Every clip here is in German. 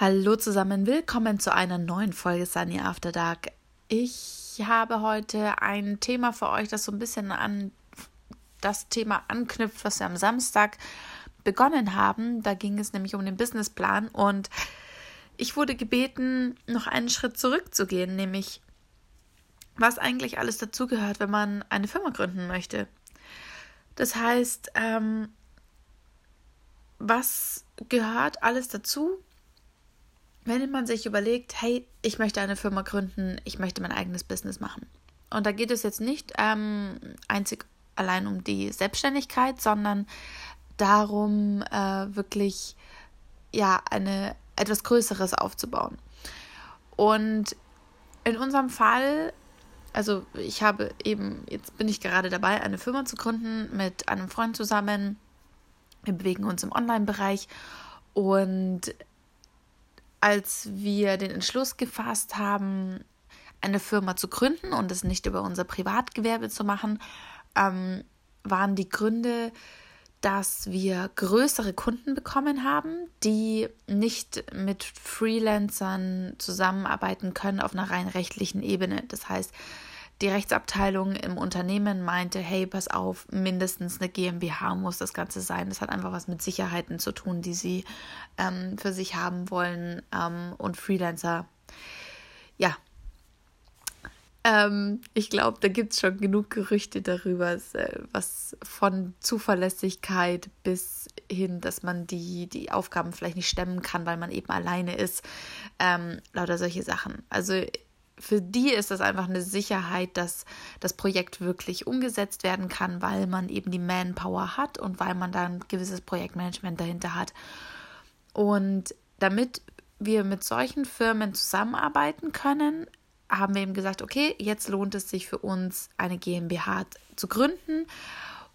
Hallo zusammen, willkommen zu einer neuen Folge Sunny After Dark. Ich habe heute ein Thema für euch, das so ein bisschen an das Thema anknüpft, was wir am Samstag begonnen haben. Da ging es nämlich um den Businessplan und ich wurde gebeten, noch einen Schritt zurückzugehen, nämlich was eigentlich alles dazugehört, wenn man eine Firma gründen möchte. Das heißt, ähm, was gehört alles dazu? Wenn man sich überlegt, hey, ich möchte eine Firma gründen, ich möchte mein eigenes Business machen. Und da geht es jetzt nicht ähm, einzig allein um die Selbstständigkeit, sondern darum, äh, wirklich ja eine etwas Größeres aufzubauen. Und in unserem Fall, also ich habe eben, jetzt bin ich gerade dabei, eine Firma zu gründen mit einem Freund zusammen. Wir bewegen uns im Online-Bereich und als wir den Entschluss gefasst haben, eine Firma zu gründen und es nicht über unser Privatgewerbe zu machen, ähm, waren die Gründe, dass wir größere Kunden bekommen haben, die nicht mit Freelancern zusammenarbeiten können auf einer rein rechtlichen Ebene. Das heißt, die Rechtsabteilung im Unternehmen meinte, hey, pass auf, mindestens eine GmbH muss das Ganze sein. Das hat einfach was mit Sicherheiten zu tun, die sie ähm, für sich haben wollen. Ähm, und Freelancer, ja. Ähm, ich glaube, da gibt es schon genug Gerüchte darüber, äh, was von Zuverlässigkeit bis hin, dass man die, die Aufgaben vielleicht nicht stemmen kann, weil man eben alleine ist. Ähm, lauter solche Sachen. Also für die ist das einfach eine Sicherheit, dass das Projekt wirklich umgesetzt werden kann, weil man eben die Manpower hat und weil man da ein gewisses Projektmanagement dahinter hat. Und damit wir mit solchen Firmen zusammenarbeiten können, haben wir eben gesagt, okay, jetzt lohnt es sich für uns, eine GmbH zu gründen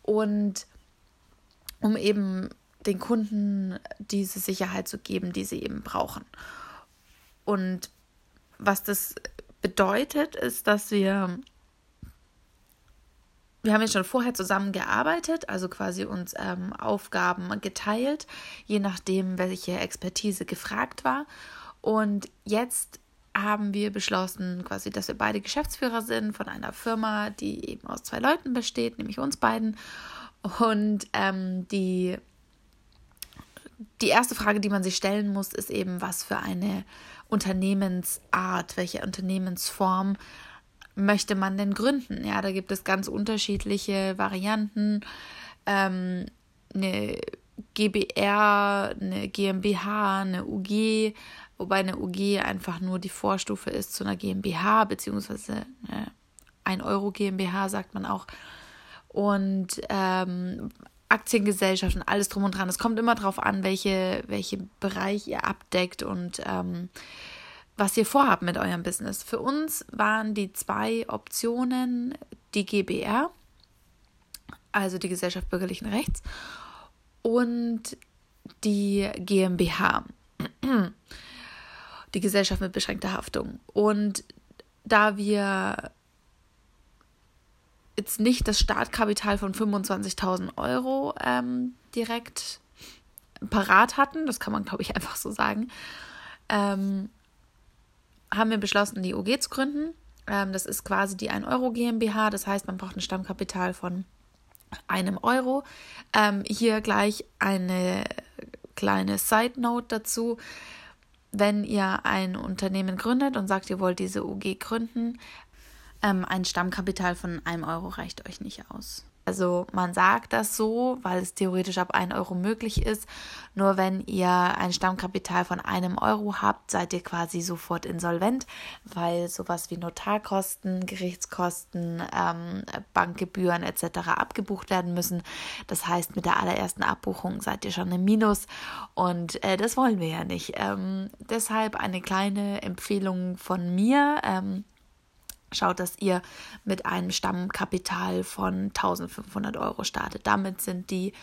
und um eben den Kunden diese Sicherheit zu geben, die sie eben brauchen. Und was das bedeutet, ist, dass wir wir haben ja schon vorher zusammengearbeitet, also quasi uns ähm, Aufgaben geteilt, je nachdem, welche Expertise gefragt war. Und jetzt haben wir beschlossen, quasi, dass wir beide Geschäftsführer sind von einer Firma, die eben aus zwei Leuten besteht, nämlich uns beiden. Und ähm, die, die erste Frage, die man sich stellen muss, ist eben, was für eine Unternehmensart, welche Unternehmensform möchte man denn gründen? Ja, da gibt es ganz unterschiedliche Varianten. Ähm, eine GBR, eine GmbH, eine UG, wobei eine UG einfach nur die Vorstufe ist zu einer GmbH, beziehungsweise eine 1 Euro GmbH, sagt man auch. Und ähm, Aktiengesellschaften, alles drum und dran. Es kommt immer darauf an, welche, welche Bereich ihr abdeckt und ähm, was ihr vorhabt mit eurem Business. Für uns waren die zwei Optionen die GBR, also die Gesellschaft bürgerlichen Rechts, und die GmbH, die Gesellschaft mit beschränkter Haftung. Und da wir jetzt nicht das Startkapital von 25.000 Euro ähm, direkt parat hatten, das kann man, glaube ich, einfach so sagen, ähm, haben wir beschlossen, die OG zu gründen. Ähm, das ist quasi die 1 Euro GmbH, das heißt, man braucht ein Stammkapital von einem Euro. Ähm, hier gleich eine kleine Side Note dazu. Wenn ihr ein Unternehmen gründet und sagt, ihr wollt diese UG gründen, ähm, ein Stammkapital von einem Euro reicht euch nicht aus. Also man sagt das so, weil es theoretisch ab 1 Euro möglich ist. Nur wenn ihr ein Stammkapital von einem Euro habt, seid ihr quasi sofort insolvent, weil sowas wie Notarkosten, Gerichtskosten, ähm, Bankgebühren etc. abgebucht werden müssen. Das heißt, mit der allerersten Abbuchung seid ihr schon im Minus und äh, das wollen wir ja nicht. Ähm, deshalb eine kleine Empfehlung von mir. Ähm, schaut, dass ihr mit einem Stammkapital von 1500 Euro startet. Damit sind die,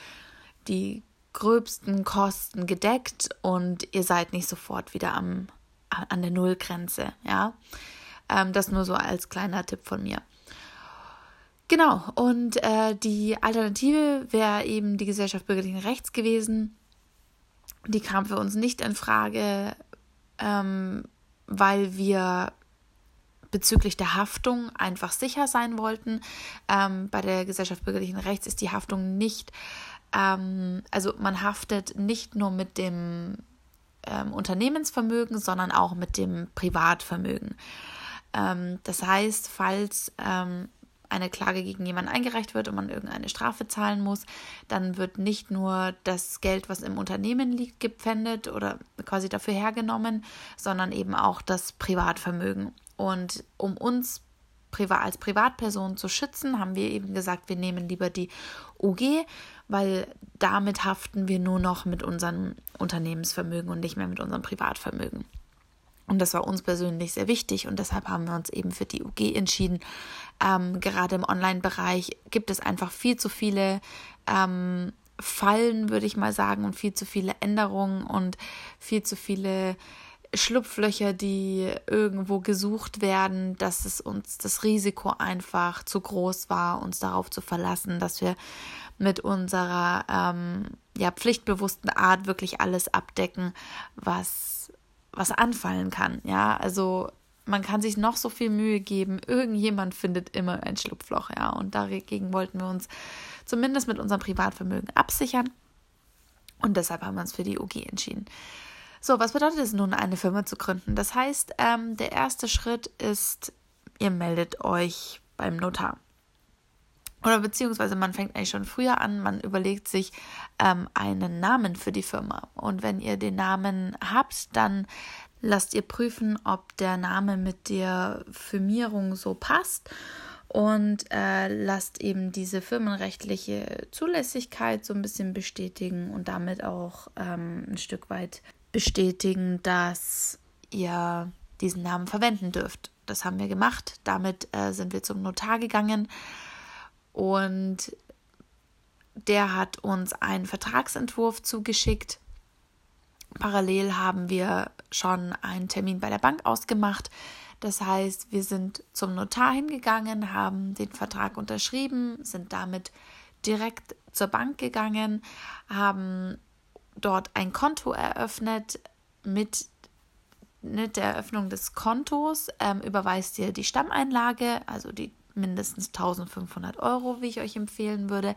die gröbsten Kosten gedeckt und ihr seid nicht sofort wieder am, an der Nullgrenze. Ja, ähm, das nur so als kleiner Tipp von mir. Genau, und äh, die Alternative wäre eben die Gesellschaft bürgerlichen Rechts gewesen. Die kam für uns nicht in Frage, ähm, weil wir bezüglich der Haftung einfach sicher sein wollten. Ähm, bei der Gesellschaft bürgerlichen Rechts ist die Haftung nicht, ähm, also man haftet nicht nur mit dem ähm, Unternehmensvermögen, sondern auch mit dem Privatvermögen. Ähm, das heißt, falls ähm, eine Klage gegen jemanden eingereicht wird und man irgendeine Strafe zahlen muss, dann wird nicht nur das Geld, was im Unternehmen liegt, gepfändet oder quasi dafür hergenommen, sondern eben auch das Privatvermögen. Und um uns als Privatperson zu schützen, haben wir eben gesagt, wir nehmen lieber die UG, weil damit haften wir nur noch mit unserem Unternehmensvermögen und nicht mehr mit unserem Privatvermögen. Und das war uns persönlich sehr wichtig und deshalb haben wir uns eben für die UG entschieden. Ähm, gerade im Online-Bereich gibt es einfach viel zu viele ähm, Fallen, würde ich mal sagen, und viel zu viele Änderungen und viel zu viele Schlupflöcher, die irgendwo gesucht werden, dass es uns das Risiko einfach zu groß war, uns darauf zu verlassen, dass wir mit unserer ähm, ja, pflichtbewussten Art wirklich alles abdecken, was, was anfallen kann. Ja, also man kann sich noch so viel Mühe geben, irgendjemand findet immer ein Schlupfloch, ja. Und dagegen wollten wir uns zumindest mit unserem Privatvermögen absichern. Und deshalb haben wir uns für die UG entschieden. So, was bedeutet es nun, eine Firma zu gründen? Das heißt, ähm, der erste Schritt ist, ihr meldet euch beim Notar. Oder beziehungsweise man fängt eigentlich schon früher an, man überlegt sich ähm, einen Namen für die Firma. Und wenn ihr den Namen habt, dann lasst ihr prüfen, ob der Name mit der Firmierung so passt und äh, lasst eben diese firmenrechtliche Zulässigkeit so ein bisschen bestätigen und damit auch ähm, ein Stück weit bestätigen, dass ihr diesen Namen verwenden dürft. Das haben wir gemacht. Damit äh, sind wir zum Notar gegangen und der hat uns einen Vertragsentwurf zugeschickt. Parallel haben wir schon einen Termin bei der Bank ausgemacht. Das heißt, wir sind zum Notar hingegangen, haben den Vertrag unterschrieben, sind damit direkt zur Bank gegangen, haben dort ein Konto eröffnet. Mit, mit der Eröffnung des Kontos ähm, überweist ihr die Stammeinlage, also die mindestens 1500 Euro, wie ich euch empfehlen würde.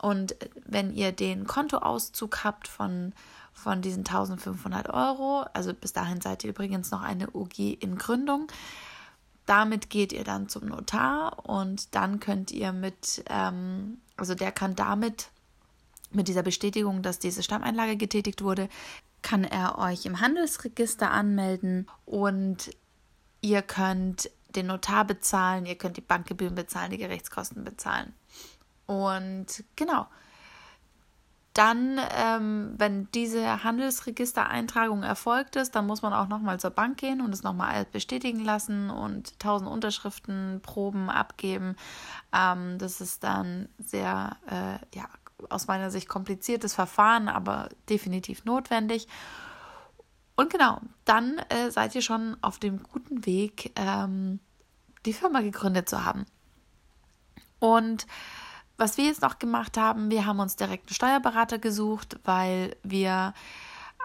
Und wenn ihr den Kontoauszug habt von, von diesen 1500 Euro, also bis dahin seid ihr übrigens noch eine UG in Gründung, damit geht ihr dann zum Notar und dann könnt ihr mit, ähm, also der kann damit mit dieser Bestätigung, dass diese Stammeinlage getätigt wurde, kann er euch im Handelsregister anmelden und ihr könnt den Notar bezahlen, ihr könnt die Bankgebühren bezahlen, die Gerichtskosten bezahlen. Und genau. Dann, ähm, wenn diese Handelsregistereintragung erfolgt ist, dann muss man auch nochmal zur Bank gehen und es nochmal bestätigen lassen und tausend Unterschriften, Proben abgeben. Ähm, das ist dann sehr äh, ja, aus meiner Sicht kompliziertes Verfahren, aber definitiv notwendig. Und genau, dann äh, seid ihr schon auf dem guten Weg, ähm, die Firma gegründet zu haben. Und was wir jetzt noch gemacht haben, wir haben uns direkt einen Steuerberater gesucht, weil wir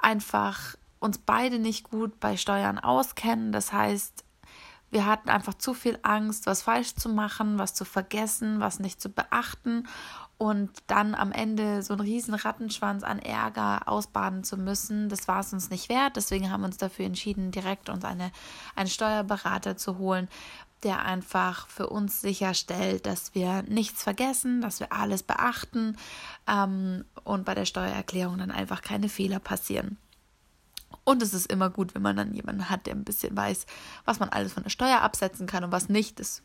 einfach uns beide nicht gut bei Steuern auskennen. Das heißt, wir hatten einfach zu viel Angst, was falsch zu machen, was zu vergessen, was nicht zu beachten und dann am Ende so einen riesen Rattenschwanz an Ärger ausbaden zu müssen, das war es uns nicht wert. Deswegen haben wir uns dafür entschieden, direkt uns eine, einen Steuerberater zu holen, der einfach für uns sicherstellt, dass wir nichts vergessen, dass wir alles beachten ähm, und bei der Steuererklärung dann einfach keine Fehler passieren. Und es ist immer gut, wenn man dann jemanden hat, der ein bisschen weiß, was man alles von der Steuer absetzen kann und was nicht. Das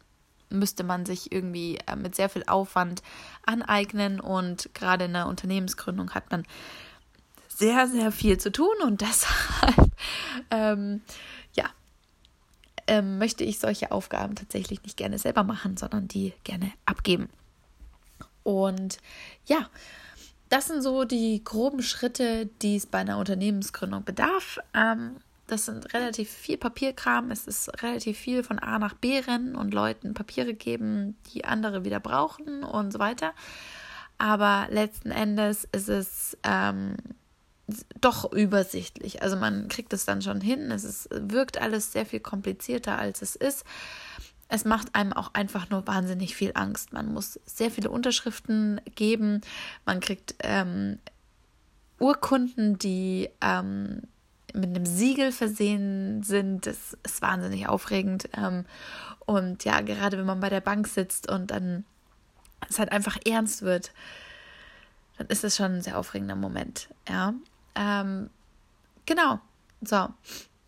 müsste man sich irgendwie äh, mit sehr viel Aufwand aneignen und gerade in der Unternehmensgründung hat man sehr, sehr viel zu tun und deshalb, ähm, ja, ähm, möchte ich solche Aufgaben tatsächlich nicht gerne selber machen, sondern die gerne abgeben. Und ja, das sind so die groben Schritte, die es bei einer Unternehmensgründung bedarf. Ähm, das sind relativ viel Papierkram. Es ist relativ viel von A nach B rennen und Leuten Papiere geben, die andere wieder brauchen und so weiter. Aber letzten Endes ist es ähm, doch übersichtlich. Also man kriegt es dann schon hin. Es ist, wirkt alles sehr viel komplizierter, als es ist. Es macht einem auch einfach nur wahnsinnig viel Angst. Man muss sehr viele Unterschriften geben. Man kriegt ähm, Urkunden, die ähm, mit einem Siegel versehen sind. Das ist wahnsinnig aufregend. Ähm, und ja, gerade wenn man bei der Bank sitzt und dann es halt einfach ernst wird, dann ist es schon ein sehr aufregender Moment. Ja, ähm, genau. So.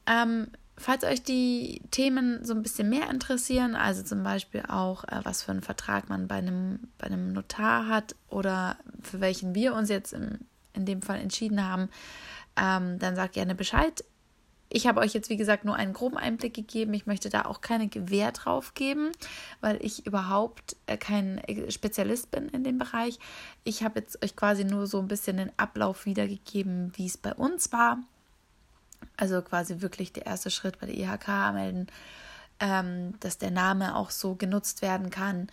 Ähm, falls euch die Themen so ein bisschen mehr interessieren, also zum Beispiel auch, äh, was für einen Vertrag man bei einem, bei einem Notar hat oder für welchen wir uns jetzt im, in dem Fall entschieden haben, ähm, dann sagt gerne Bescheid. Ich habe euch jetzt, wie gesagt, nur einen groben Einblick gegeben. Ich möchte da auch keine Gewähr drauf geben, weil ich überhaupt äh, kein Spezialist bin in dem Bereich. Ich habe jetzt euch quasi nur so ein bisschen den Ablauf wiedergegeben, wie es bei uns war. Also quasi wirklich der erste Schritt bei der IHK melden, ähm, dass der Name auch so genutzt werden kann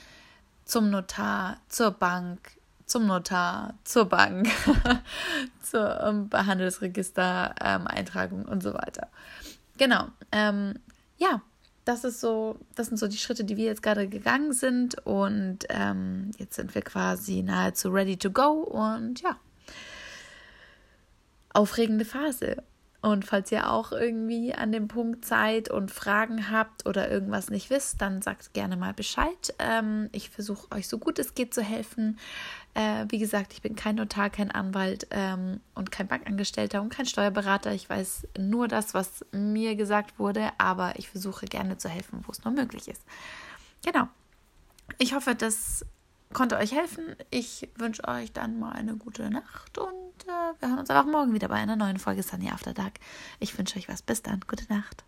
zum Notar, zur Bank, zum Notar, zur Bank, zur ähm, Handelsregister, ähm, Eintragung und so weiter. Genau. Ähm, ja, das ist so, das sind so die Schritte, die wir jetzt gerade gegangen sind und ähm, jetzt sind wir quasi nahezu ready to go und ja, aufregende Phase. Und falls ihr auch irgendwie an dem Punkt seid und Fragen habt oder irgendwas nicht wisst, dann sagt gerne mal Bescheid. Ähm, ich versuche euch so gut es geht zu helfen. Äh, wie gesagt, ich bin kein Notar, kein Anwalt ähm, und kein Bankangestellter und kein Steuerberater. Ich weiß nur das, was mir gesagt wurde, aber ich versuche gerne zu helfen, wo es nur möglich ist. Genau. Ich hoffe, das konnte euch helfen. Ich wünsche euch dann mal eine gute Nacht und äh, wir hören uns auch morgen wieder bei einer neuen Folge Sunny After Dark. Ich wünsche euch was. Bis dann. Gute Nacht.